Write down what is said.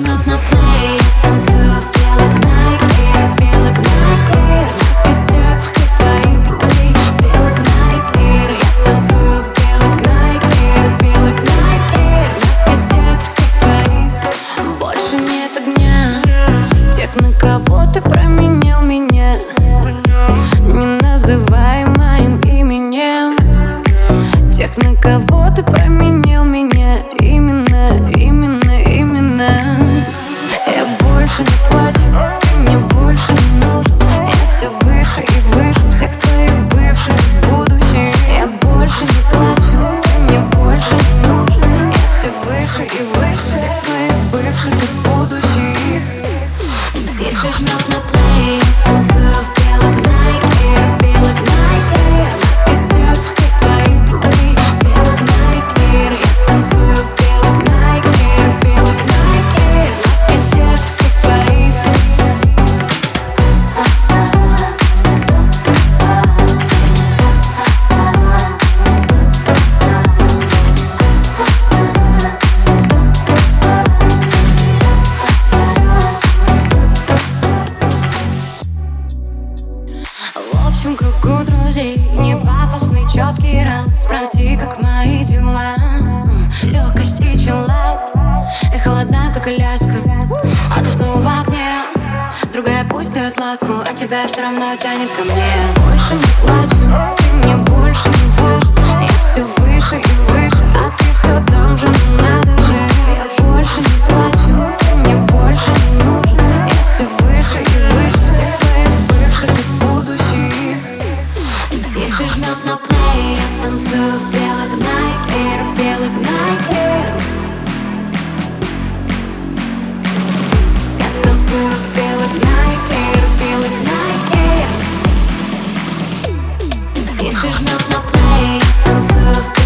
not, not, not. Выше всех твоих бывших будущих Я больше не плачу, ты мне больше нужен Я все выше и выше друзей. Не пафосный четкий раунд Спроси, как мои дела. Легкость и чиллаут И холодна, как Аляска А ты снова в огне. Другая пусть дает ласку А тебя все равно тянет ко мне. Больше не плачу Ты мне больше не важен. Я все выше и выше She's not my play,